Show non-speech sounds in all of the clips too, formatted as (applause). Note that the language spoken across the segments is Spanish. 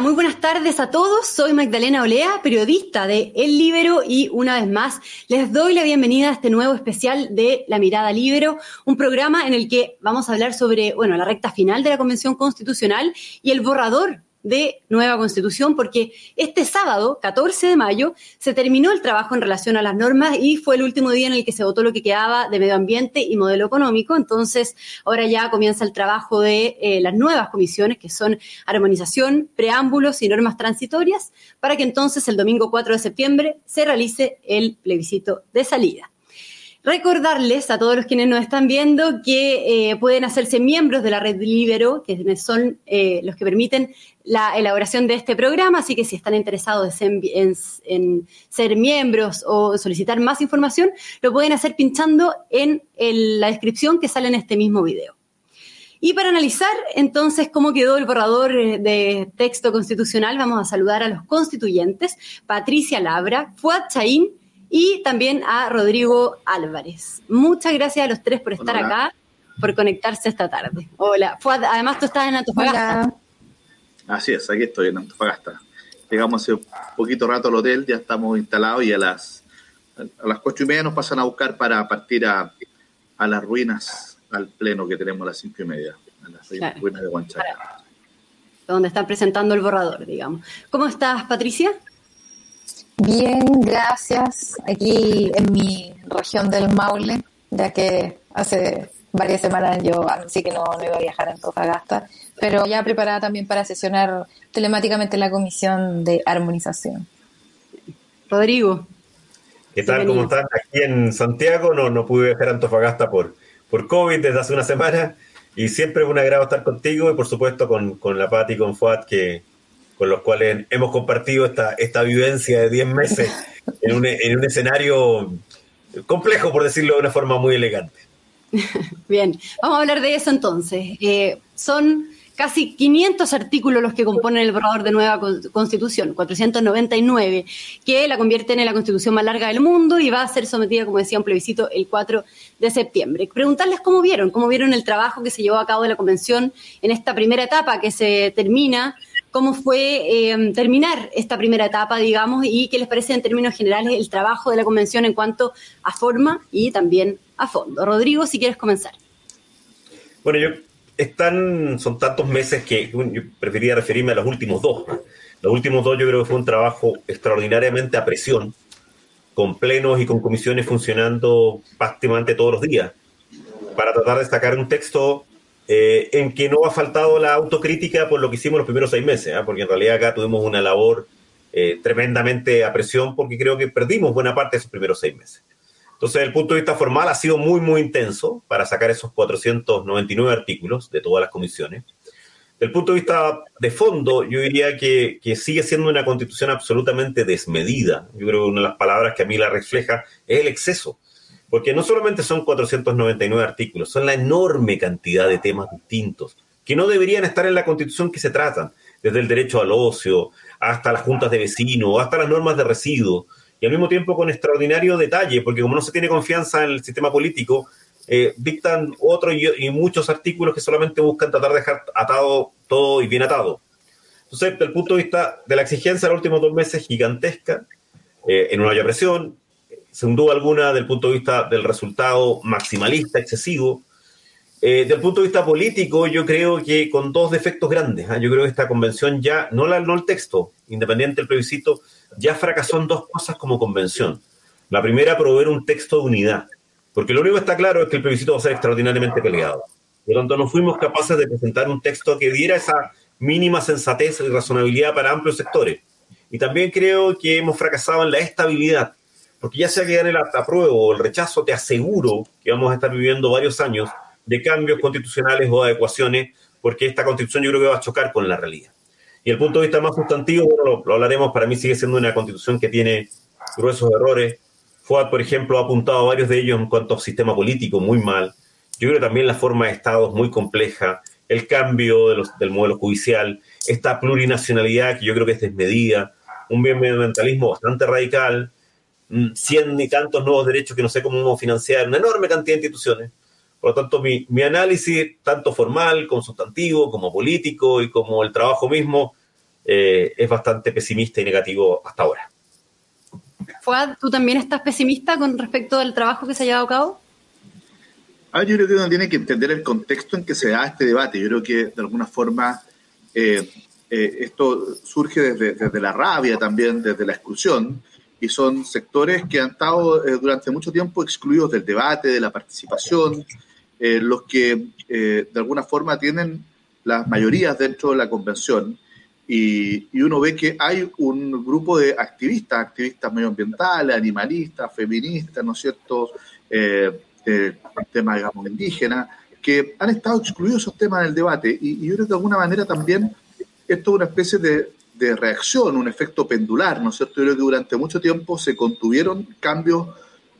Muy buenas tardes a todos. Soy Magdalena Olea, periodista de El Libero y una vez más les doy la bienvenida a este nuevo especial de La Mirada Libero, un programa en el que vamos a hablar sobre, bueno, la recta final de la Convención Constitucional y el borrador de nueva constitución, porque este sábado, 14 de mayo, se terminó el trabajo en relación a las normas y fue el último día en el que se votó lo que quedaba de medio ambiente y modelo económico. Entonces, ahora ya comienza el trabajo de eh, las nuevas comisiones, que son armonización, preámbulos y normas transitorias, para que entonces el domingo 4 de septiembre se realice el plebiscito de salida. Recordarles a todos los quienes nos están viendo que eh, pueden hacerse miembros de la red Libero, que son eh, los que permiten la elaboración de este programa, así que si están interesados en, ser miembros o solicitar más información, lo pueden hacer pinchando en la descripción que sale en este mismo video. Y para analizar entonces cómo quedó el borrador eh, de texto constitucional, vamos a saludar a los constituyentes, Patricia Labra, Fuad Chaín y también a Rodrigo Álvarez. Muchas gracias a los tres por estar acá, por conectarse esta tarde. Hola, Fuad, además tú estás en Antofagasta. Así es, aquí estoy en Antofagasta. Llegamos hace un poquito rato al hotel, ya estamos instalados y a las, a las ocho y media nos pasan a buscar para partir a, a las ruinas, al pleno que tenemos a las cinco y media, a las ruinas de Huanchaca. Donde están presentando el borrador, digamos. ¿Cómo estás, Patricia? Bien, gracias. Aquí en mi región del Maule, ya que hace varias semanas yo sí que no, iba a viajar a Antofagasta, pero ya preparada también para sesionar telemáticamente la comisión de armonización. Rodrigo. ¿Qué tal? ¿Cómo están? Aquí en Santiago no, no pude viajar a Antofagasta por, por COVID desde hace una semana y siempre es un agrado estar contigo y por supuesto con, con la Pati y con Fuad que, con los cuales hemos compartido esta, esta vivencia de 10 meses (laughs) en un, en un escenario complejo, por decirlo de una forma muy elegante. (laughs) Bien, vamos a hablar de eso entonces. Eh, son casi 500 artículos los que componen el borrador de nueva constitución, 499, que la convierten en la constitución más larga del mundo y va a ser sometida, como decía, a un plebiscito el 4 de septiembre. Preguntarles cómo vieron, cómo vieron el trabajo que se llevó a cabo de la convención en esta primera etapa que se termina cómo fue eh, terminar esta primera etapa, digamos, y qué les parece en términos generales el trabajo de la convención en cuanto a forma y también a fondo. Rodrigo, si quieres comenzar. Bueno, yo están, son tantos meses que yo preferiría referirme a los últimos dos. Los últimos dos yo creo que fue un trabajo extraordinariamente a presión, con plenos y con comisiones funcionando prácticamente todos los días, para tratar de sacar un texto eh, en que no ha faltado la autocrítica por lo que hicimos los primeros seis meses, ¿ah? porque en realidad acá tuvimos una labor eh, tremendamente a presión porque creo que perdimos buena parte de esos primeros seis meses. Entonces, desde el punto de vista formal, ha sido muy, muy intenso para sacar esos 499 artículos de todas las comisiones. Desde el punto de vista de fondo, yo diría que, que, sigue siendo una constitución absolutamente desmedida. Yo creo que una de las palabras que a mí la refleja es el exceso porque no solamente son 499 artículos, son la enorme cantidad de temas distintos que no deberían estar en la constitución que se tratan, desde el derecho al ocio, hasta las juntas de vecinos, hasta las normas de residuos, y al mismo tiempo con extraordinario detalle, porque como no se tiene confianza en el sistema político, eh, dictan otros y, muchos artículos que solamente buscan tratar de dejar atado todo y bien atado. Entonces, desde el punto de vista de la exigencia de los últimos dos meses, gigantesca, eh, en una olla presión, sin duda alguna, del punto de vista del resultado maximalista, excesivo. Eh, del punto de vista político, yo creo que con dos defectos grandes. ¿ah? Yo creo que esta convención ya, no, la, no el texto, independiente del plebiscito, ya fracasó en dos cosas como convención. La primera, proveer un texto de unidad, porque lo único que está claro es que el plebiscito va a ser extraordinariamente peleado. Por lo tanto, no fuimos capaces de presentar un texto que diera esa mínima sensatez y razonabilidad para amplios sectores. Y también creo que hemos fracasado en la estabilidad. Porque ya sea que gane el apruebo o el rechazo, te aseguro que vamos a estar viviendo varios años de cambios constitucionales o adecuaciones, porque esta constitución yo creo que va a chocar con la realidad. Y el punto de vista más sustantivo, lo, hablaremos, para mí sigue siendo una constitución que tiene gruesos errores. FUAD, por ejemplo, ha apuntado a varios de ellos en cuanto al sistema político, muy mal. Yo creo también la forma de Estado es muy compleja, el cambio del modelo judicial, esta plurinacionalidad que yo creo que es desmedida, un medioambientalismo bastante radical, cien y tantos nuevos derechos que no sé cómo financiar, una enorme cantidad de instituciones. Por lo tanto, mi, mi análisis, tanto formal como sustantivo, como político y como el trabajo mismo, eh, es bastante pesimista y negativo hasta ahora. Fuad, ¿tú también estás pesimista con respecto al trabajo que se ha llevado a cabo? Ah, yo creo que uno tiene que entender el contexto en que se da este debate. Yo creo que de alguna forma eh, eh, esto surge desde, desde, la rabia también, desde la exclusión, y son sectores que han estado eh, durante mucho tiempo excluidos del debate, de la participación, los que de alguna forma tienen las mayorías dentro de la convención. Y, y, uno ve que hay un grupo de activistas, activistas medioambientales, animalistas, feministas, ¿no es cierto?, este tema, digamos, indígena, que han estado excluidos esos temas del debate. Y, yo creo que de alguna manera también esto es una especie de, de, reacción, un efecto pendular, ¿no es cierto? Yo creo que durante mucho tiempo se contuvieron cambios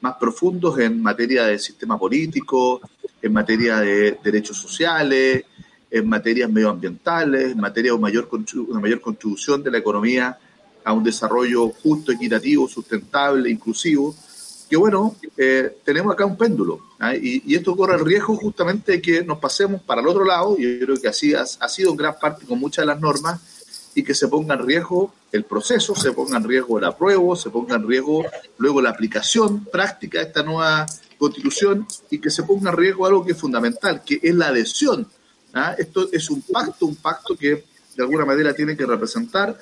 más profundos en materia de sistema político, en materia de derechos sociales, en materias medioambientales, en materia de una mayor, una mayor contribución de la economía a un desarrollo justo, equitativo, sustentable, inclusivo que bueno, eh, tenemos acá un péndulo ¿ah? y, esto corre el riesgo justamente de que nos pasemos para el otro lado, y yo creo que así ha, sido en gran parte con muchas de las normas, y que se ponga en riesgo el proceso, se ponga en riesgo el apruebo, se ponga en riesgo luego la aplicación práctica de esta nueva constitución y que se ponga en riesgo algo que es fundamental, que es la adhesión. ¿Ah? Esto es un pacto, un pacto que de alguna manera tiene que representar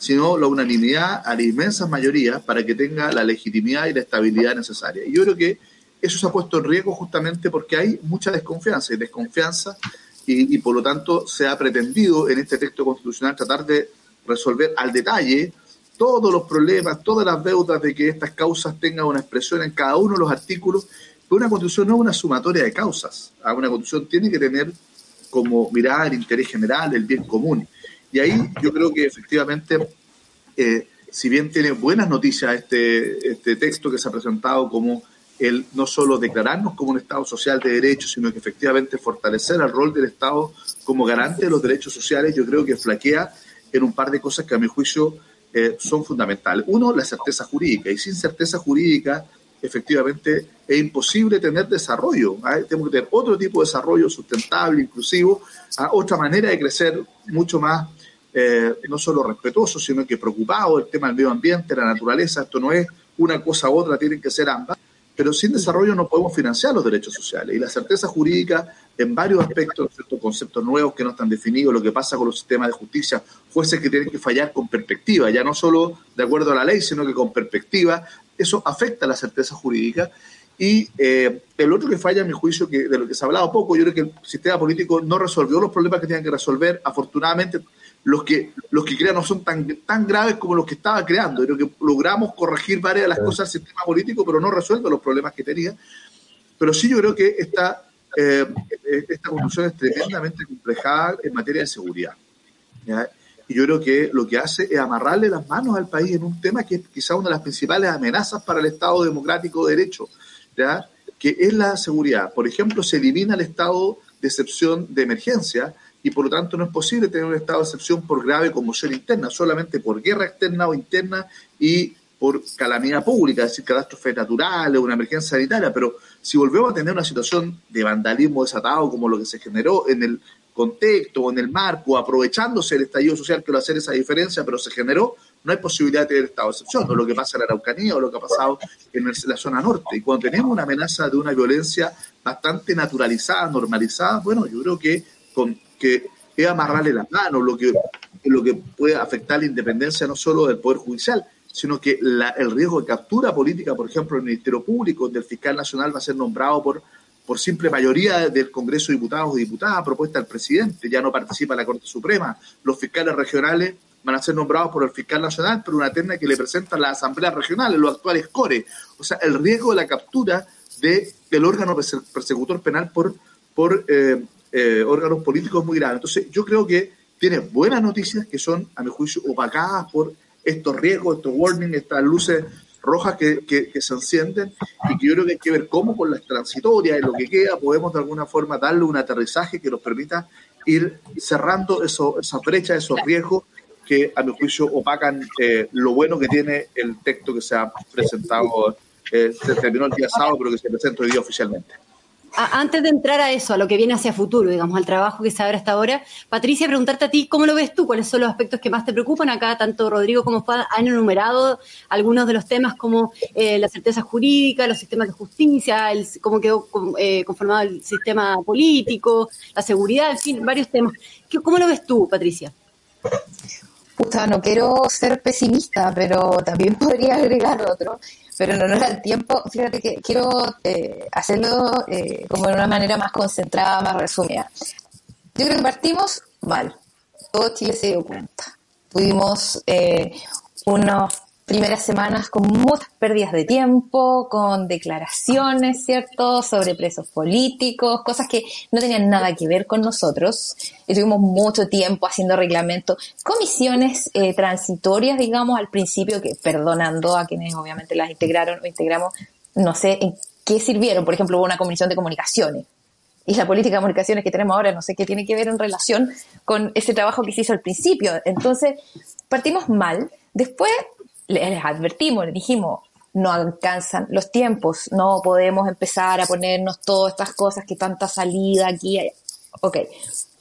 sino la unanimidad a la inmensa mayoría para que tenga la legitimidad y la estabilidad necesaria. Y yo creo que eso se ha puesto en riesgo justamente porque hay mucha desconfianza y desconfianza y, por lo tanto se ha pretendido en este texto constitucional tratar de resolver al detalle todos los problemas, todas las deudas de que estas causas tengan una expresión en cada uno de los artículos, pero una constitución no es una sumatoria de causas, ah, una constitución tiene que tener como mirada el interés general, el bien común. Y ahí yo creo que efectivamente, eh, si bien tiene buenas noticias este, este texto que se ha presentado como el no solo declararnos como un Estado social de derechos, sino que efectivamente fortalecer el rol del Estado como garante de los derechos sociales, yo creo que flaquea en un par de cosas que a mi juicio eh, son fundamentales. Uno, la certeza jurídica, y sin certeza jurídica, efectivamente, es imposible tener desarrollo. ¿ah? Tenemos que tener otro tipo de desarrollo sustentable, inclusivo, ¿ah? otra manera de crecer mucho más eh, no solo respetuoso, sino que preocupado del tema del medio ambiente, la naturaleza. Esto no es una cosa u otra, tienen que ser ambas. Pero sin desarrollo no podemos financiar los derechos sociales. Y la certeza jurídica, en varios aspectos, conceptos nuevos que no están definidos, lo que pasa con los sistemas de justicia, jueces que tienen que fallar con perspectiva, ya no solo de acuerdo a la ley, sino que con perspectiva, eso afecta la certeza jurídica. Y eh, el otro que falla, a mi juicio, que de lo que se ha hablado poco, yo creo que el sistema político no resolvió los problemas que tenían que resolver. Afortunadamente, los que, los que crean no son tan, tan graves como los que estaba creando. Creo que logramos corregir varias de las cosas del sistema político, pero no resuelve los problemas que tenía. Pero sí yo creo que esta, eh, esta constitución es tremendamente complejada en materia de seguridad. Y yo creo que lo que hace es amarrarle las manos al país en un tema que es quizá una de las principales amenazas para el Estado democrático de derecho, ¿ya? que es la seguridad. Por ejemplo, se elimina el estado de excepción de emergencia, y por lo tanto no es posible tener un estado de excepción por grave conmoción interna, solamente por guerra externa o interna y por calamidad pública, es decir, catástrofe natural o una emergencia sanitaria, pero si volvemos a tener una situación de vandalismo desatado como lo que se generó en el contexto o en el marco, aprovechándose el estallido social que a hacer esa diferencia, pero se generó, no hay posibilidad de tener estado de excepción, o lo que pasa en la Araucanía o lo que ha pasado en la zona norte. Y cuando tenemos una amenaza de una violencia bastante naturalizada, normalizada, bueno, yo creo que con que es amarrarle las manos, lo que, lo que puede afectar la independencia no solo del Poder Judicial, sino que el riesgo de captura política, por ejemplo, en el Ministerio Público, del fiscal nacional va a ser nombrado por, por simple mayoría del Congreso de Diputados y Diputadas, propuesta del presidente, ya no participa la Corte Suprema. Los fiscales regionales van a ser nombrados por el fiscal nacional, por una terna que le presenta la Asamblea Regional, los actuales CORE. O sea, el riesgo de la captura de, del órgano persecutor penal por, por eh, eh, órganos políticos muy graves. Entonces, yo creo que tiene buenas noticias que son, a mi juicio, opacadas por estos riesgos, estos warnings, estas luces rojas que, que, se encienden y que yo creo que hay que ver cómo con las transitorias y lo que queda podemos de alguna forma darle un aterrizaje que nos permita ir cerrando eso, esas brechas, esos riesgos que a mi juicio opacan eh, lo bueno que tiene el texto que se ha presentado, eh, se terminó el día sábado, pero que se presenta hoy día oficialmente. Antes de entrar a eso, a lo que viene hacia futuro, digamos, al trabajo que se abre hasta ahora, Patricia, preguntarte a ti, ¿cómo lo ves tú? ¿Cuáles son los aspectos que más te preocupan? Acá tanto Rodrigo como Juan han enumerado algunos de los temas como eh, la certeza jurídica, los sistemas de justicia, el, cómo quedó eh, conformado el sistema político, la seguridad, en fin, varios temas. ¿Cómo lo ves tú, Patricia? Puta, no quiero ser pesimista, pero también (laughs) podría agregar otro pero nos da el tiempo. Fíjate que quiero eh, hacerlo eh, como de una manera más concentrada, más resumida. Yo creo que partimos mal. Todo Chile se dio cuenta. Tuvimos eh, unos primeras semanas con muchas pérdidas de tiempo, con declaraciones, ¿cierto?, sobre presos políticos, cosas que no tenían nada que ver con nosotros. Estuvimos mucho tiempo haciendo reglamentos, comisiones eh, transitorias, digamos, al principio, que perdonando a quienes obviamente las integraron o integramos, no sé en qué sirvieron. Por ejemplo, hubo una comisión de comunicaciones. Y la política de comunicaciones que tenemos ahora, no sé qué tiene que ver en relación con ese trabajo que se hizo al principio. Entonces, partimos mal. Después les advertimos, les dijimos, no alcanzan los tiempos, no podemos empezar a ponernos todas estas cosas que tanta salida aquí. Ok.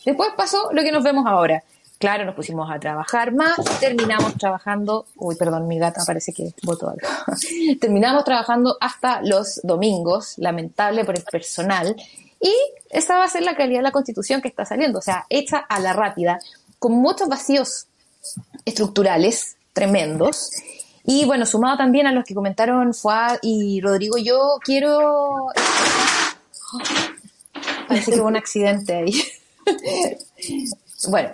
Después pasó lo que nos vemos ahora. Claro, nos pusimos a trabajar más, terminamos trabajando, uy, perdón, mi gata parece que votó algo. (laughs) terminamos trabajando hasta los domingos, lamentable por el personal, y esa va a ser la calidad de la constitución que está saliendo, o sea, hecha a la rápida, con muchos vacíos estructurales tremendos, y bueno, sumado también a los que comentaron Fuad y Rodrigo, yo quiero... (laughs) parece que hubo un accidente ahí. bueno,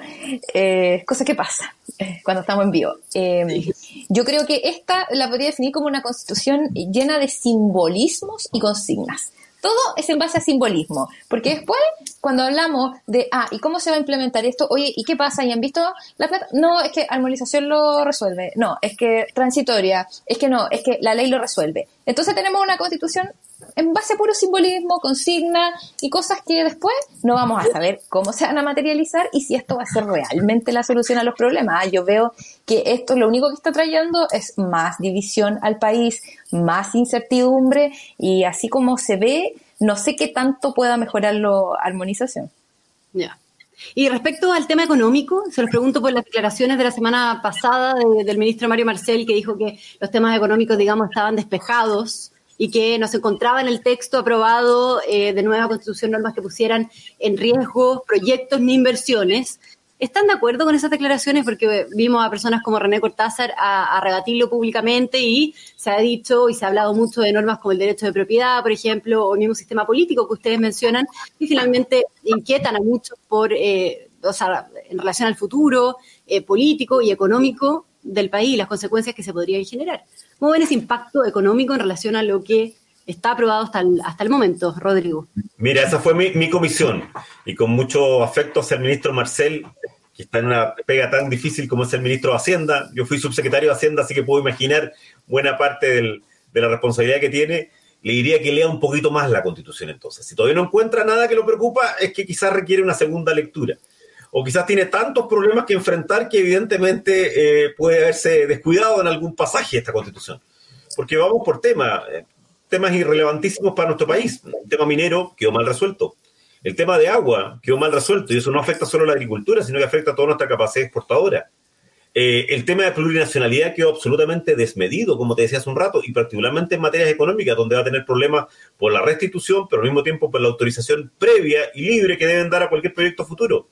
eh, cosa que pasa eh, cuando estamos en vivo. Eh, yo creo que esta la podría definir como una constitución llena de simbolismos y consignas. Todo es en base a simbolismo, porque después, cuando hablamos de, ah, ¿y cómo se va a implementar esto? Oye, ¿y qué pasa? ¿Y han visto la plata? No, es que armonización lo resuelve. No, es que transitoria. Es que no, es que la ley lo resuelve. Entonces tenemos una constitución en base a puro simbolismo, consigna y cosas que después no vamos a saber cómo se van a materializar y si esto va a ser realmente la solución a los problemas. Ah, yo veo que esto lo único que está trayendo es más división al país, más incertidumbre y así como se ve, no sé qué tanto pueda mejorar la armonización. Ya. Y respecto al tema económico, se los pregunto por las declaraciones de la semana pasada del ministro Mario Marcel, que dijo que los temas económicos, digamos, estaban despejados y que no se encontraba en el texto aprobado eh, de nueva constitución normas que pusieran en riesgo proyectos ni inversiones. ¿Están de acuerdo con esas declaraciones? Porque vimos a personas como René Cortázar a, rebatirlo públicamente y se ha dicho y se ha hablado mucho de normas como el derecho de propiedad, por ejemplo, o el mismo sistema político que ustedes mencionan, y finalmente inquietan a muchos por, eh, o sea, en relación al futuro eh, político y económico del país y las consecuencias que se podrían generar. ¿Cómo ven ese impacto económico en relación a lo que está aprobado hasta el, hasta el momento, Rodrigo. Mira, esa fue mi, comisión y con mucho afecto hacia el ministro Marcel, que está en una pega tan difícil como es el ministro de Hacienda. Yo fui subsecretario de Hacienda, así que puedo imaginar buena parte de la responsabilidad que tiene. Le diría que lea un poquito más la constitución entonces. Si todavía no encuentra nada que lo preocupa, es que quizás requiere una segunda lectura. O quizás tiene tantos problemas que enfrentar que evidentemente eh, puede haberse descuidado en algún pasaje esta constitución. Porque vamos por tema temas irrelevantísimos para nuestro país. El tema minero quedó mal resuelto. El tema de agua quedó mal resuelto y eso no afecta solo a la agricultura, sino que afecta a toda nuestra capacidad exportadora. Eh, el tema de plurinacionalidad quedó absolutamente desmedido, como te decía hace un rato, y particularmente en materias económicas, donde va a tener problemas por la restitución, pero al mismo tiempo por la autorización previa y libre que deben dar a cualquier proyecto futuro.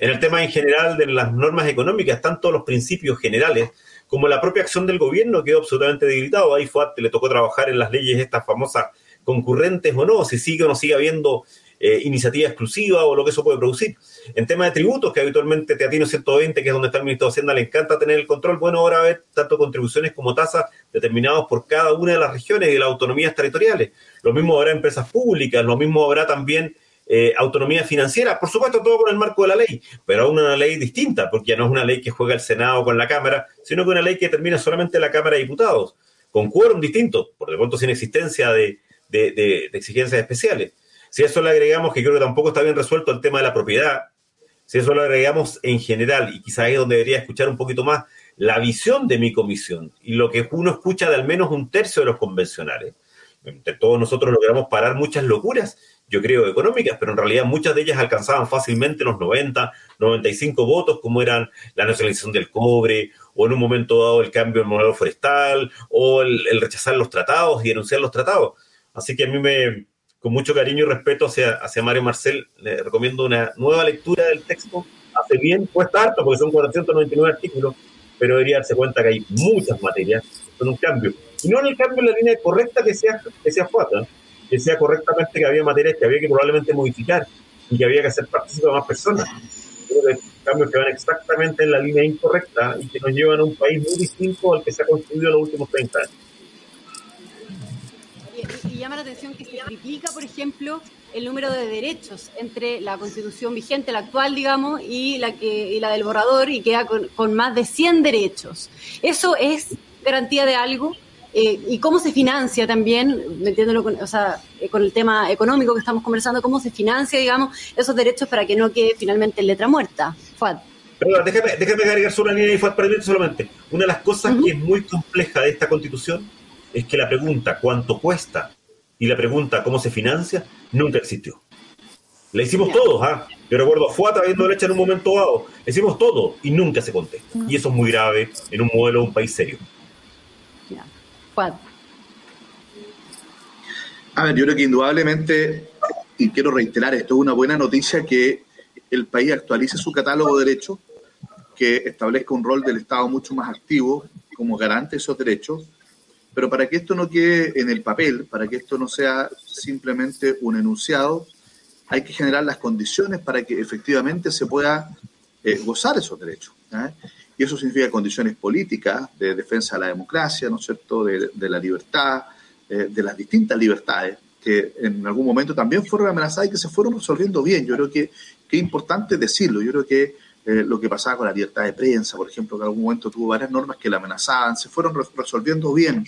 En el tema en general de las normas económicas, todos los principios generales como la propia acción del gobierno quedó absolutamente debilitado. Ahí fue, le tocó trabajar en las leyes estas famosas concurrentes o no, si sigue o no sigue habiendo eh, iniciativa exclusiva o lo que eso puede producir. En tema de tributos, que habitualmente Teatino 120, que es donde está el ministro de Hacienda, le encanta tener el control, bueno, ahora va tanto contribuciones como tasas determinadas por cada una de las regiones y las autonomías territoriales. Lo mismo habrá empresas públicas, lo mismo habrá también eh, autonomía financiera, por supuesto todo con el marco de la ley, pero aún una ley distinta, porque ya no es una ley que juega el Senado con la Cámara, sino que una ley que termina solamente la Cámara de Diputados, con quórum distinto, por de pronto sin existencia de, exigencias especiales. Si eso le agregamos, que creo que tampoco está bien resuelto el tema de la propiedad, si eso lo agregamos en general, y quizás es donde debería escuchar un poquito más la visión de mi comisión y lo que uno escucha de al menos un tercio de los convencionales, entre todos nosotros logramos parar muchas locuras, yo creo, económicas, pero en realidad muchas de ellas alcanzaban fácilmente los 90, 95 votos, como eran la nacionalización del cobre, o en un momento dado el cambio del modelo forestal, o el, rechazar los tratados y denunciar los tratados. Así que a mí me, con mucho cariño y respeto hacia, hacia Mario Marcel, le recomiendo una nueva lectura del texto. Hace bien, cuesta harto, porque son 499 artículos, pero debería darse cuenta que hay muchas materias con un cambio. Y no en el cambio en la línea correcta que sea, que sea FUATA, sea correctamente que había materias que había que probablemente modificar y que había que hacer participar a más personas. Cambios que van exactamente en la línea incorrecta y que nos llevan a un país muy distinto al que se ha construido en los últimos 30 años. Y, llama la atención que se triplica, por ejemplo, el número de derechos entre la constitución vigente, la actual, digamos, y la, que, y la del borrador, y queda con, con más de 100 derechos. ¿Eso es garantía de algo? Eh, y cómo se financia también, metiéndolo con, o sea, eh, con el tema económico que estamos conversando, cómo se financia, digamos, esos derechos para que no quede finalmente en letra muerta. Fuad. Perdón, déjame, déjame agregar solo una línea y Fuad para solamente. Una de las cosas que es muy compleja de esta constitución es que la pregunta cuánto cuesta y la pregunta cómo se financia nunca existió. La hicimos todos, ¿ah? Yo recuerdo a Fuat habiendo hecho en un momento dado. La hicimos todo y nunca se contesta. Y eso es muy grave en un modelo de un país serio. A ver, yo creo que indudablemente, y quiero reiterar esto, es una buena noticia que el país actualice su catálogo de derechos, que establezca un rol del Estado mucho más activo como garante de esos derechos, pero para que esto no quede en el papel, para que esto no sea simplemente un enunciado, hay que generar las condiciones para que efectivamente se pueda eh, gozar esos derechos. ¿eh? Y eso significa condiciones políticas de defensa de la democracia, ¿no es cierto?, de, la libertad, eh, de las distintas libertades que en algún momento también fueron amenazadas y que se fueron resolviendo bien. Yo creo que, es importante decirlo. Yo creo que eh, lo que pasaba con la libertad de prensa, por ejemplo, que en algún momento tuvo varias normas que la amenazaban, se fueron resolviendo bien,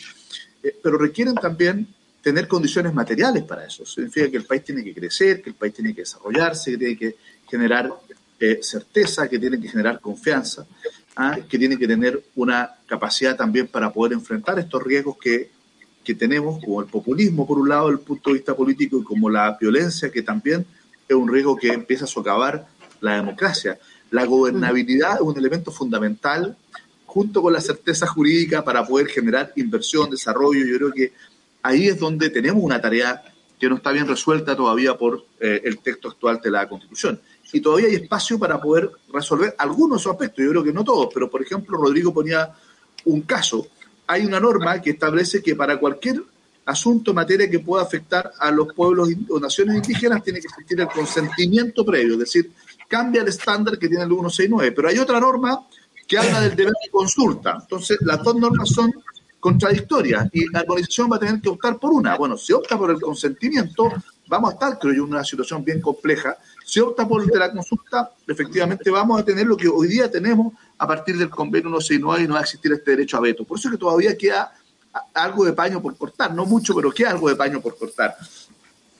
eh, pero requieren también tener condiciones materiales para eso. Significa que el país tiene que crecer, que el país tiene que desarrollarse, que tiene que generar certeza, que tiene que generar confianza. ¿Ah? que tiene que tener una capacidad también para poder enfrentar estos riesgos que, que tenemos, como el populismo por un lado, desde el punto de vista político, y como la violencia, que también es un riesgo que empieza a socavar la democracia. La gobernabilidad es un elemento fundamental junto con la certeza jurídica para poder generar inversión, desarrollo. Yo creo que ahí es donde tenemos una tarea que no está bien resuelta todavía por eh, el texto actual de la Constitución y todavía hay espacio para poder resolver algunos aspectos, yo creo que no todos, pero por ejemplo Rodrigo ponía un caso, hay una norma que establece que para cualquier asunto, materia que pueda afectar a los pueblos o naciones indígenas, tiene que existir el consentimiento previo, es decir, cambia el estándar que tiene el 169, pero hay otra norma que habla del deber de consulta. Entonces, las dos normas son contradictorias y la organización va a tener que optar por una. Bueno, si opta por el consentimiento, vamos a estar, creo yo, en una situación bien compleja si opta por la consulta, efectivamente vamos a tener lo que hoy día tenemos a partir del convenio 169 y no va a existir este derecho a veto. Por eso es que todavía queda algo de paño por cortar, no mucho, pero queda algo de paño por cortar.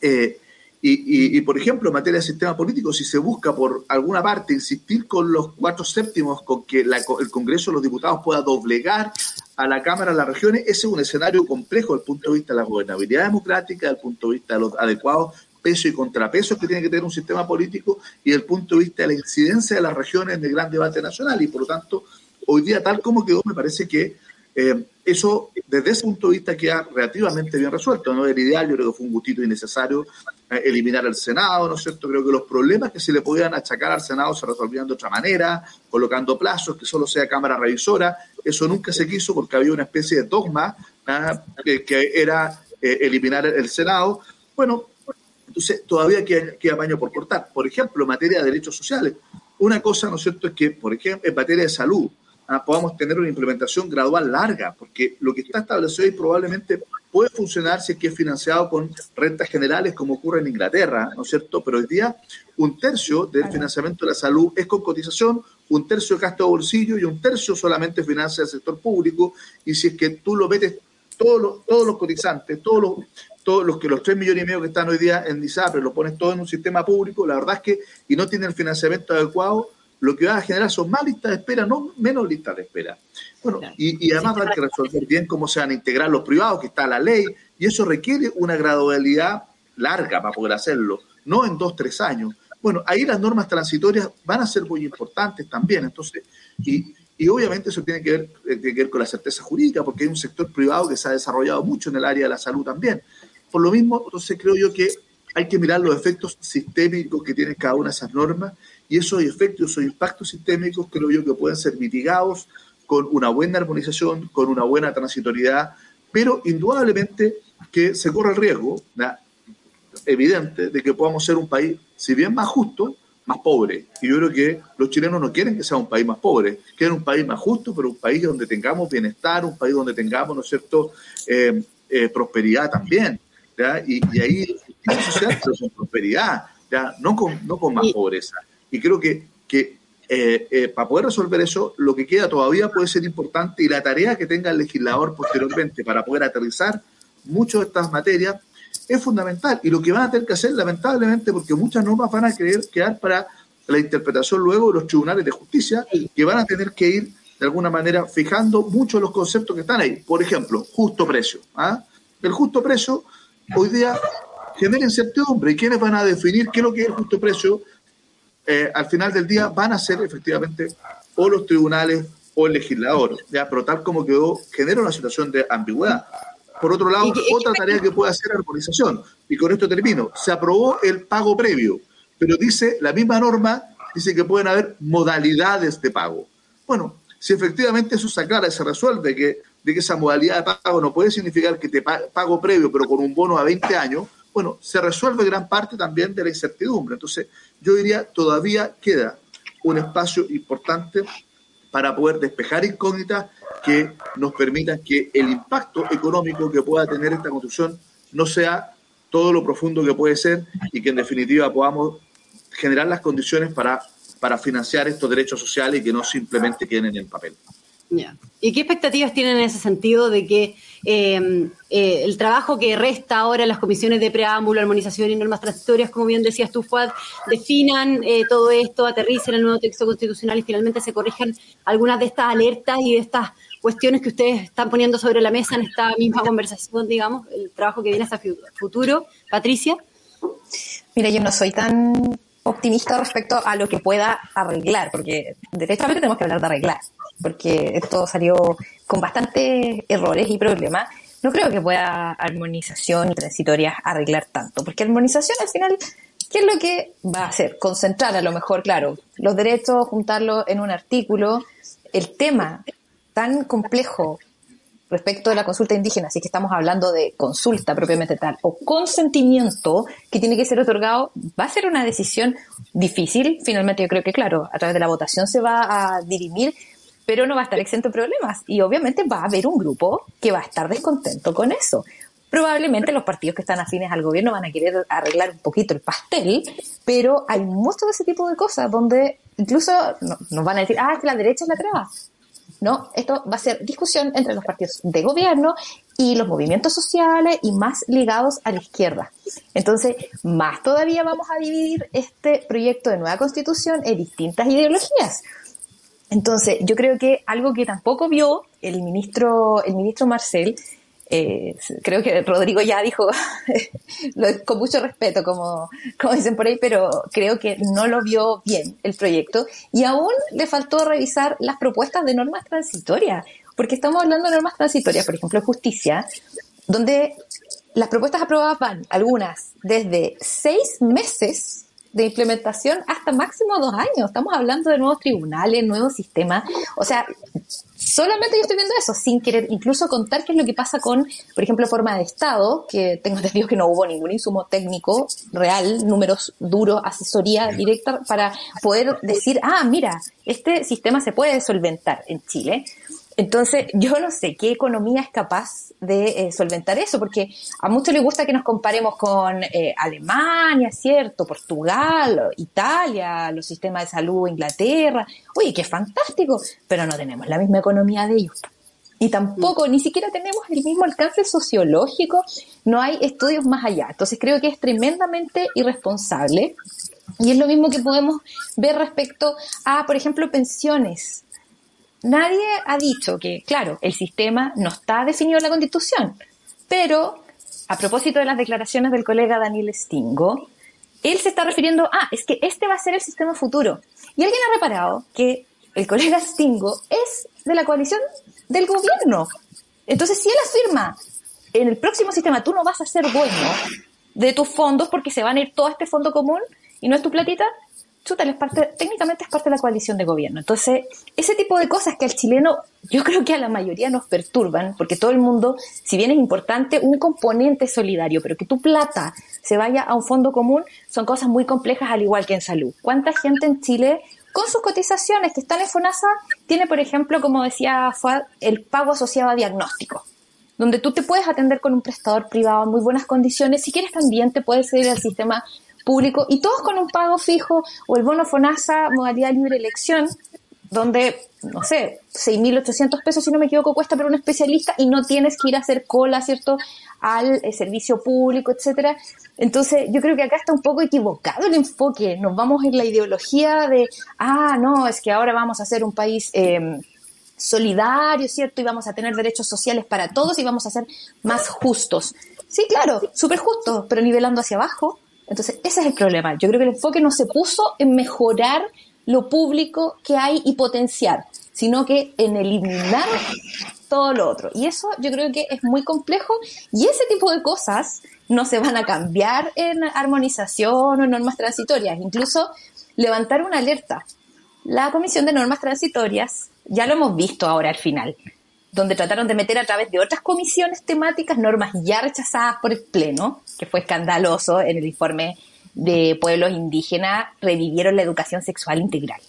Eh, y, por ejemplo, en materia de sistema político, si se busca por alguna parte insistir con los cuatro séptimos, con que el Congreso de los Diputados pueda doblegar a la Cámara de las regiones, ese es un escenario complejo desde el punto de vista de la gobernabilidad democrática, desde el punto de vista de los adecuados peso y contrapesos que tiene que tener un sistema político y el punto de vista de la incidencia de las regiones el gran debate nacional. Y por lo tanto, hoy día, tal como quedó, me parece que eh, eso, desde ese punto de vista, queda relativamente bien resuelto. No era ideal, yo creo que fue un gustito innecesario eh, eliminar el Senado, ¿no es cierto? Creo que los problemas que se le podían achacar al Senado se resolvían de otra manera, colocando plazos, que solo sea Cámara Revisora. Eso nunca se quiso porque había una especie de dogma ¿ah? que, era eh, eliminar el Senado. Bueno, entonces, todavía queda, queda baño por cortar. Por ejemplo, en materia de derechos sociales, una cosa, ¿no es cierto?, es que, por ejemplo, en materia de salud, ah, podamos tener una implementación gradual larga, porque lo que está establecido ahí probablemente puede funcionar si es que es financiado con rentas generales, como ocurre en Inglaterra, ¿no es cierto? Pero hoy día, un tercio del financiamiento de la salud es con cotización, un tercio de gasto de bolsillo y un tercio solamente financia el sector público. Y si es que tú lo metes todos los, todos los cotizantes, todos los, todos los que los 3 millones y medio que están hoy día en DISAPRE, lo pones todo en un sistema público, la verdad es que, y no tiene el financiamiento adecuado, lo que va a generar son más listas de espera, no menos listas de espera. Bueno, y, además va a que resolver bien cómo se van a integrar los privados, que está la ley, y eso requiere una gradualidad larga para poder hacerlo, no en dos, tres años. Bueno, ahí las normas transitorias van a ser muy importantes también, entonces, y, y obviamente eso tiene que, ver, eh, tiene que ver con la certeza jurídica, porque hay un sector privado que se ha desarrollado mucho en el área de la salud también. Por lo mismo, entonces creo yo que hay que mirar los efectos sistémicos que tienen cada una de esas normas y esos efectos, esos impactos sistémicos creo yo que pueden ser mitigados con una buena armonización, con una buena transitoriedad, pero indudablemente que se corre el riesgo evidente de que podamos ser un país, si bien más justo, más pobre. Y yo creo que los chilenos no quieren que sea un país más pobre, quieren un país más justo, pero un país donde tengamos bienestar, un país donde tengamos, ¿no es cierto?, eh, eh, prosperidad también. Y, ahí eso social, pero con prosperidad, ¿ya? No, con, no con más pobreza. Y creo que, que eh, para poder resolver eso, lo que queda todavía puede ser importante y la tarea que tenga el legislador posteriormente para poder aterrizar muchas de estas materias es fundamental. Y lo que van a tener que hacer, lamentablemente, porque muchas normas van a querer quedar para la interpretación luego de los tribunales de justicia, que van a tener que ir de alguna manera fijando muchos los conceptos que están ahí. Por ejemplo, justo precio. ¿ah? El justo precio hoy día genera incertidumbre. ¿Y quiénes van a definir qué es lo que es el justo precio? Eh, al final del día van a ser efectivamente o los tribunales o el legislador. ¿ya? Pero tal como quedó, genera una situación de ambigüedad. Por otro lado, otra tarea que puede hacer armonización, y con esto termino, se aprobó el pago previo, pero dice, la misma norma dice que pueden haber modalidades de pago. Bueno, si efectivamente eso se aclara y se resuelve que, de que esa modalidad de pago no puede significar que te pago previo, pero con un bono a 20 años, bueno, se resuelve gran parte también de la incertidumbre. Entonces, yo diría, todavía queda un espacio importante para poder despejar incógnitas que nos permitan que el impacto económico que pueda tener esta construcción no sea todo lo profundo que puede ser y que en definitiva podamos generar las condiciones para, para financiar estos derechos sociales y que no simplemente queden en el papel. ¿Y qué expectativas tienen en ese sentido de que eh, eh, el trabajo que resta ahora en las comisiones de preámbulo, armonización y normas transitorias, como bien decías tú, Fuad, definan eh, todo esto, aterricen el nuevo texto constitucional y finalmente se corrijan algunas de estas alertas y de estas cuestiones que ustedes están poniendo sobre la mesa en esta misma conversación, digamos, el trabajo que viene hasta futuro? Patricia. Mira, yo no soy tan optimista respecto a lo que pueda arreglar, porque directamente tenemos que hablar de arreglar porque esto salió con bastantes errores y problemas. No creo que pueda armonización y transitoria arreglar tanto, porque armonización al final, ¿qué es lo que va a hacer? Concentrar a lo mejor, claro, los derechos, juntarlos en un artículo, el tema tan complejo respecto de la consulta indígena, así que estamos hablando de consulta propiamente tal, o consentimiento que tiene que ser otorgado, va a ser una decisión difícil. Finalmente yo creo que, claro, a través de la votación se va a dirimir, pero no va a estar exento de problemas. Y obviamente va a haber un grupo que va a estar descontento con eso. Probablemente los partidos que están afines al gobierno van a querer arreglar un poquito el pastel, pero hay mucho de ese tipo de cosas donde incluso nos van a decir, ah, es que la derecha es la traba. No, esto va a ser discusión entre los partidos de gobierno y los movimientos sociales y más ligados a la izquierda. Entonces, más todavía vamos a dividir este proyecto de nueva constitución en distintas ideologías. Entonces, yo creo que algo que tampoco vio el ministro, el ministro Marcel, eh, creo que Rodrigo ya dijo (laughs) con mucho respeto, como, como dicen por ahí, pero creo que no lo vio bien el proyecto y aún le faltó revisar las propuestas de normas transitorias, porque estamos hablando de normas transitorias, por ejemplo, justicia, donde las propuestas aprobadas van algunas desde seis meses de implementación hasta máximo dos años. Estamos hablando de nuevos tribunales, nuevos sistemas. O sea, solamente yo estoy viendo eso, sin querer incluso contar qué es lo que pasa con, por ejemplo, forma de Estado, que tengo (laughs) entendido que no hubo ningún insumo técnico real, números duros, asesoría directa para poder decir, ah, mira, este sistema se puede solventar en Chile. Entonces, (laughs) yo no sé qué economía es capaz de eh, solventar eso, porque a muchos les gusta que nos comparemos con eh, Alemania, ¿cierto? Portugal, Italia, los sistemas de salud, Inglaterra. Oye, qué fantástico, pero no tenemos la misma economía de ellos. Y tampoco, ni siquiera tenemos el mismo alcance sociológico, no hay estudios más allá. Entonces creo que es tremendamente irresponsable. Y es lo mismo que podemos ver respecto a, por ejemplo, pensiones Nadie ha dicho que, claro, el sistema no está definido en la Constitución, pero a propósito de las declaraciones del colega Daniel Stingo, él se está refiriendo, ah, es que este va a ser el sistema futuro. Y alguien ha reparado que el colega Stingo es de la coalición del gobierno. Entonces, si él afirma, en el próximo sistema tú no vas a ser dueño de tus fondos porque se van a ir todo a este fondo común y no es tu platita, chuta, parte, técnicamente es parte de la coalición de gobierno. Entonces, ese tipo de cosas que al chileno, yo (laughs) creo que a la mayoría nos perturban, porque todo el mundo, si bien es importante un componente solidario, pero que tu plata se vaya a un fondo común, son cosas muy complejas, al igual que en salud. ¿Cuánta gente en Chile con sus cotizaciones que están en FONASA tiene, por ejemplo, como decía Fuad, el pago asociado a diagnóstico? donde tú te puedes atender con un prestador privado en muy buenas condiciones. Si quieres también te puedes ir al sistema público y todos con un pago fijo o el bono FONASA modalidad libre elección, donde, no sé, 6.800 pesos, si no me equivoco, cuesta para un especialista y no tienes que ir a hacer cola, ¿cierto?, al eh, servicio público, etcétera. Entonces, yo creo que acá está un poco equivocado el enfoque. Nos vamos en la ideología de, ah, no, es que ahora vamos a ser un país em, solidario, ¿cierto? Y vamos a tener derechos sociales para todos y vamos a ser más justos. Sí, claro, súper justo, pero nivelando hacia abajo entonces, ese es el problema. Yo creo que el enfoque no se puso en mejorar lo público que hay y potenciar, sino que en eliminar todo lo otro. Y eso yo creo que es muy complejo y ese tipo de cosas no se van a cambiar en armonización o normas transitorias. Incluso levantar una alerta. La Comisión de Normas Transitorias, ya lo hemos visto ahora al final, donde trataron de meter a través de otras comisiones temáticas normas ya rechazadas por el Pleno, que fue escandaloso en el informe de pueblos indígenas, revivieron la educación sexual integral.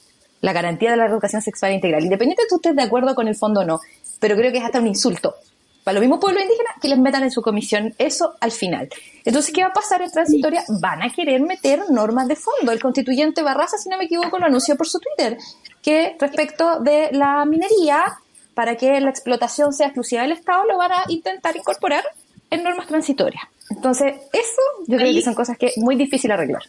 La garantía de la educación sexual integral, independiente de usted de acuerdo con el fondo o no, pero creo que es hasta un insulto para los mismos pueblos indígenas que les metan en su comisión eso al final. Entonces, ¿qué va a pasar en transitoria? Van a querer meter normas de fondo. El constituyente Barraza, si no me equivoco, lo anunció por su Twitter, que respecto de la minería, para que la explotación sea exclusiva del Estado, lo van a intentar incorporar en normas transitorias. Entonces, eso yo creo que son cosas que es muy difícil arreglar.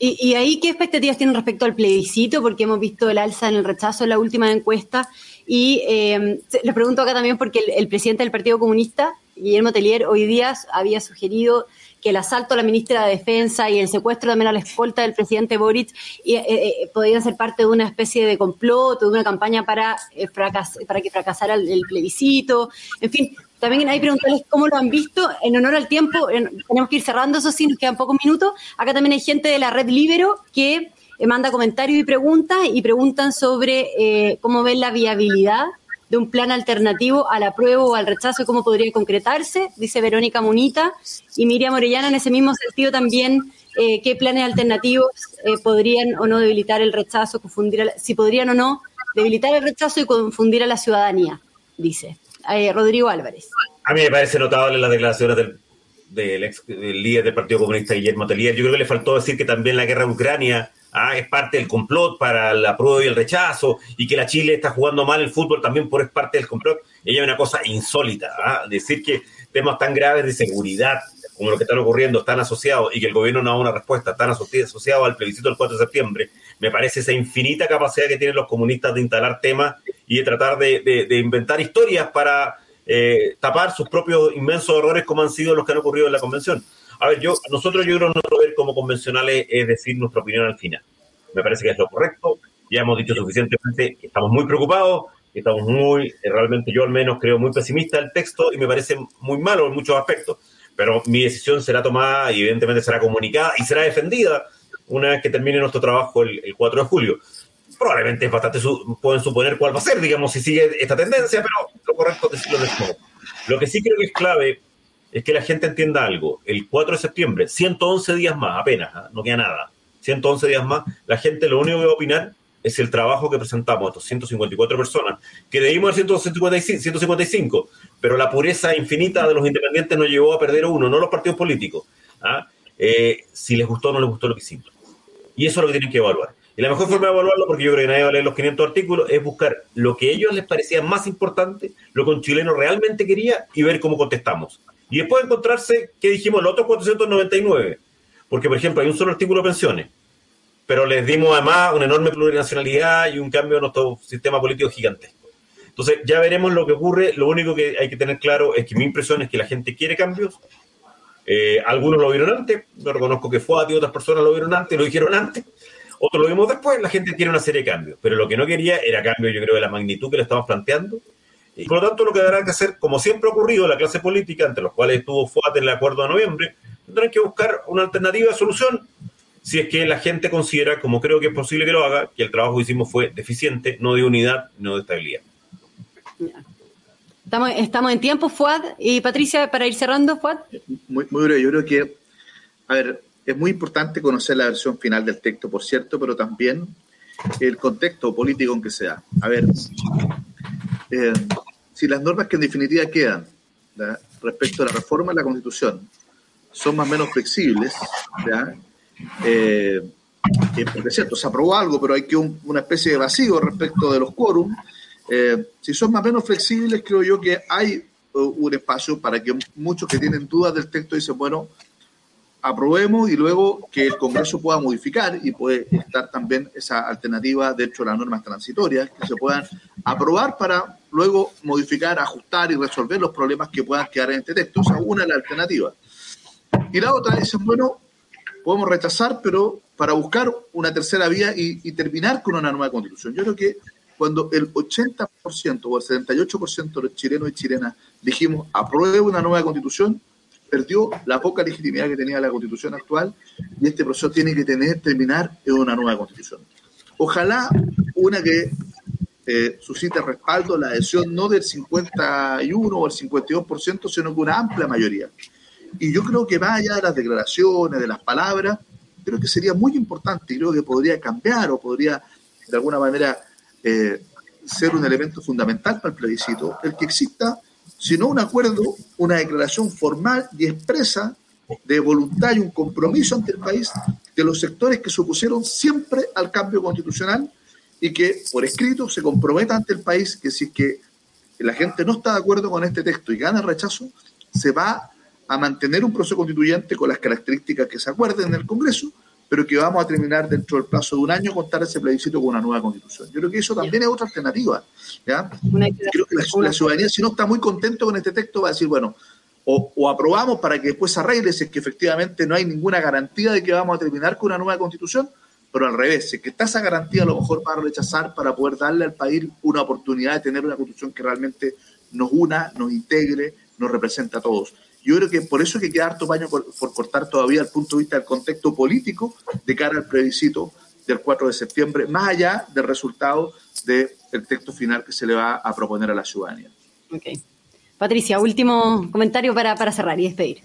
¿Y, ahí qué expectativas tienen respecto al plebiscito? Porque hemos visto el alza en el rechazo en la última encuesta. Y eh, le pregunto acá también porque el, presidente del Partido Comunista, Guillermo Tellier, hoy día había sugerido que el asalto a la ministra de Defensa y el secuestro también a la escolta del presidente Boric eh, eh, podrían ser parte de una especie de complot de una campaña para, eh, para que fracasara el, plebiscito. En fin, también hay preguntarles cómo lo han visto. En honor al tiempo, tenemos que ir cerrando, eso sí, nos quedan pocos minutos. Acá también hay gente de la red Libero que manda comentarios y preguntas y preguntan sobre cómo ven la viabilidad de un plan alternativo al apruebo o al rechazo y cómo podría concretarse, dice Verónica Munita. Y Miriam Orellana, en ese mismo sentido también, eh, qué planes alternativos eh, podrían o no debilitar el rechazo, confundir si podrían o no debilitar el rechazo y confundir a la ciudadanía, dice eh, Rodrigo Álvarez. A mí me parece notable las declaraciones del, ex, del líder del Partido Comunista, Guillermo Tellier. Yo creo que le faltó decir que también la guerra de Ucrania ¿ah? es parte del complot para la prueba y el rechazo, y que la Chile está jugando mal el fútbol también por es parte del complot. Ella es una cosa insólita, ¿ah? decir que temas tan graves de seguridad como lo que están ocurriendo están asociados y que el gobierno no da una respuesta, están asociados al plebiscito del 4 de septiembre, me parece esa infinita capacidad que tienen los comunistas de instalar temas y de tratar de, inventar historias para eh, tapar sus propios inmensos errores como han sido los que han ocurrido en la convención. A ver, yo, nosotros yo creo que nuestro ver como convencionales es decir nuestra opinión al final. Me parece que es lo correcto. Ya hemos dicho suficientemente que estamos muy preocupados, que estamos muy, realmente yo al menos creo muy pesimista el texto y me parece muy malo en muchos aspectos. Pero mi decisión será tomada y evidentemente será comunicada y será defendida una vez que termine nuestro trabajo el, 4 de julio. Probablemente bastante, pueden suponer cuál va a ser, digamos, si sigue esta tendencia, pero lo correcto es decirlo de modo. Lo que sí creo que es clave es que la gente entienda algo. El 4 de septiembre, 111 días más, apenas, ¿ah? no queda nada. 111 días más, la gente lo único que va a opinar es el trabajo que presentamos estos 154 personas, que debimos a 155, pero la pureza infinita de los independientes nos llevó a perder uno, no los partidos políticos. ¿ah? Eh, si les gustó o no les gustó lo que hicimos. Y eso es lo que tienen que evaluar. Y la mejor forma de evaluarlo, porque yo creo que nadie va a leer los 500 artículos, es buscar lo que a ellos les parecía más importante, lo que un chileno realmente quería y ver cómo contestamos. Y después encontrarse, ¿qué dijimos? Los otros 499. Porque, por ejemplo, hay un solo artículo de pensiones, pero les dimos además una enorme plurinacionalidad y un cambio en nuestro sistema político gigantesco. Entonces, ya veremos lo que ocurre. Lo único que hay que tener claro es que mi impresión es que la gente quiere cambios, Eh, algunos lo vieron antes, yo reconozco que fue y otras personas lo vieron antes, lo dijeron antes, otros lo vimos después, la gente quiere una serie de cambios, pero lo que no quería era cambio, yo creo, de la magnitud que le estamos planteando. Y por lo tanto, lo que habrá que hacer, como siempre ha ocurrido, la clase política, entre los cuales estuvo FUAT en el acuerdo de noviembre, tendrán que buscar una alternativa de solución si es que la gente considera, como creo que es posible que lo haga, que el trabajo que hicimos fue deficiente, no de unidad, no de estabilidad. Estamos, estamos en tiempo, Fuad. Y Patricia, para ir cerrando, Fuad. Muy, muy breve, yo creo que, a ver, es muy importante conocer la versión final del texto, por cierto, pero también el contexto político en que se da. A ver, eh, si las normas que en definitiva quedan respecto a la reforma de la Constitución son más o menos flexibles, ¿ya? Eh, porque es cierto, se aprobó algo, pero hay que un, una especie de vacío respecto de los quórum. Eh, si son más o menos flexibles, creo yo que hay uh, un espacio para que muchos que tienen dudas del texto dicen, bueno, aprobemos y luego que el Congreso pueda modificar y puede estar también esa alternativa dentro de las normas transitorias que se puedan aprobar para luego modificar, ajustar y resolver los problemas que puedan quedar en este texto. O sea, una es la alternativa. Y la otra es, bueno, podemos rechazar, pero para buscar una tercera vía y, terminar con una nueva constitución. Yo creo que cuando el 80% o el 78% de los chilenos y chilenas dijimos apruebe una nueva constitución, perdió la poca legitimidad que tenía la constitución actual y este proceso tiene que tener, terminar en una nueva constitución. Ojalá una que eh, suscite respaldo, la adhesión no del 51 o el 52%, sino que una amplia mayoría. Y yo creo que más allá de las declaraciones, de las palabras, creo que sería muy importante y creo que podría cambiar o podría de alguna manera eh, ser un elemento fundamental para el plebiscito, el que exista, si no un acuerdo, una declaración formal y expresa de voluntad y un compromiso ante el país de los sectores que se opusieron siempre al cambio constitucional y que por escrito se comprometa ante el país que si es que la gente no está de acuerdo con este texto y gana el rechazo, se va a mantener un proceso constituyente con las características que se acuerden en el Congreso, pero que vamos a terminar dentro del plazo de un año contar ese plebiscito con una nueva constitución. Yo creo que eso también es otra alternativa. ¿ya? Creo que la, ciudadanía, si no está muy contento con este texto, va a decir, bueno, o, aprobamos para que después se arregle si es que efectivamente no hay ninguna garantía de que vamos a terminar con una nueva constitución, pero al revés, si es que está esa garantía, a lo mejor para rechazar, para poder darle al país una oportunidad de tener una constitución que realmente nos una, nos integre, nos representa a todos. Yo creo que por eso hay que queda harto paño por, cortar todavía el punto de vista del contexto político de cara al plebiscito del 4 de septiembre, más allá del resultado del texto final que se le va a proponer a la ciudadanía. Okay. Patricia, último comentario para, para cerrar y despedir.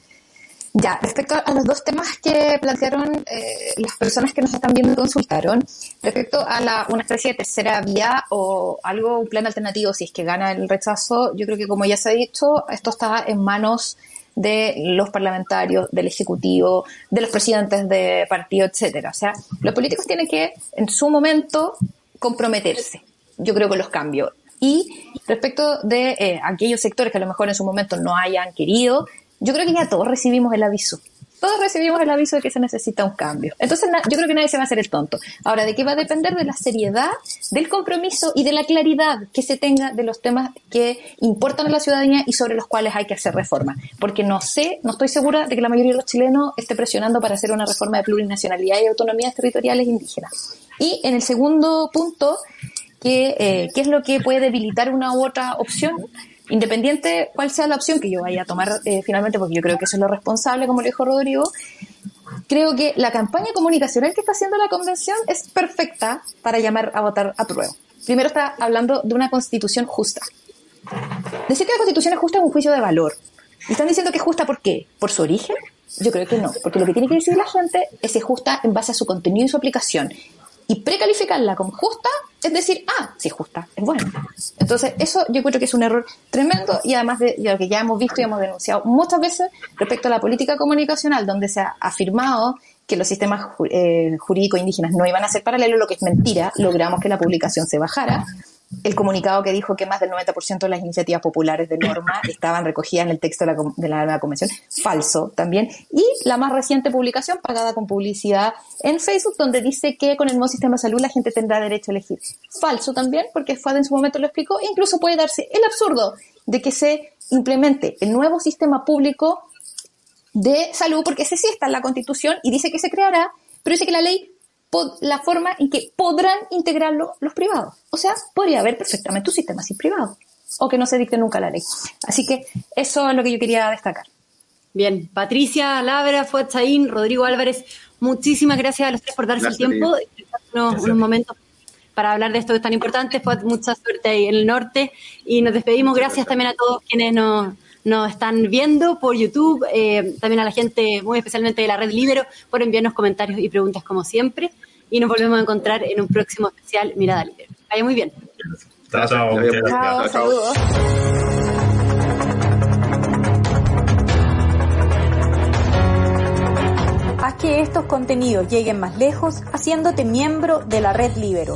Ya, respecto a los dos temas que plantearon eh, las personas que nos están viendo y consultaron, respecto a la, una especie de tercera vía o algo, un plan alternativo, si es que gana el rechazo, yo creo que como ya se ha dicho, esto está en manos de los parlamentarios, del Ejecutivo, de los presidentes de partido, etcétera. O sea, los políticos tienen que, en su momento, comprometerse, yo creo, con los cambios. Y respecto de eh, aquellos sectores que a lo mejor en su momento no hayan querido, yo creo que ya todos recibimos el aviso todos recibimos el aviso de que se necesita un cambio. Entonces, yo creo que nadie se va a hacer el tonto. Ahora, ¿de qué va a depender? De la seriedad, del compromiso y de la claridad que se tenga de los temas que importan a la ciudadanía y sobre los cuales hay que hacer reforma. Porque no sé, no estoy segura de que la mayoría de los chilenos esté presionando para hacer una reforma de plurinacionalidad y autonomías territoriales indígenas. Y en el segundo punto, ¿qué, eh, ¿qué es lo que puede debilitar una u otra opción? Independiente cuál sea la opción que yo vaya a tomar eh, finalmente, porque yo creo que eso es lo responsable, como lo dijo Rodrigo, creo que la campaña comunicacional que está haciendo la convención es perfecta para llamar a votar a prueba. Primero está hablando de una constitución justa. Decir que la constitución es justa es un juicio de valor. ¿Y están diciendo que es justa por qué? ¿Por su origen? Yo creo que no, porque lo que tiene que decir la gente es que es justa en base a su contenido y su aplicación y precalificarla como justa es decir, ah, sí, justa, es buena. Entonces, eso yo creo que es un error tremendo y además de, lo que ya hemos visto y hemos denunciado muchas veces respecto a la política comunicacional, donde se ha afirmado que los sistemas eh, jurídicos indígenas no iban a ser paralelos, lo que es mentira, logramos que la publicación se bajara el comunicado que dijo que más del 90% de las iniciativas populares de norma (coughs) estaban recogidas en el texto de la, de la, nueva convención. Falso también. Y la más reciente publicación pagada con publicidad en Facebook, donde dice que con el nuevo sistema de salud la gente tendrá derecho a elegir. Falso también, porque FAD en su momento lo explicó. incluso puede darse el absurdo de que se implemente el nuevo sistema público de salud, porque ese sí está en la Constitución y dice que se creará, pero dice que la ley, la forma en que podrán integrarlo los privados. O sea, podría haber perfectamente un sistema sin privado o que no se dicte nunca la ley. Así que eso es lo que yo quería destacar. Bien, Patricia, Labra, Fuad Rodrigo Álvarez, muchísimas gracias a los tres por darse el tiempo, unos, unos momentos para hablar de esto que es tan importante. Fue mucha suerte ahí en el norte y nos despedimos. Gracias también a todos quienes nos, nos están viendo por YouTube, eh, también a la gente, muy especialmente de la Red Libero, por enviarnos comentarios y preguntas como siempre. Y nos volvemos a encontrar en un próximo especial Mirada Libero. Vaya muy bien. Chao, chao. Saludos. Haz que estos contenidos lleguen más lejos haciéndote miembro de la Red Libero.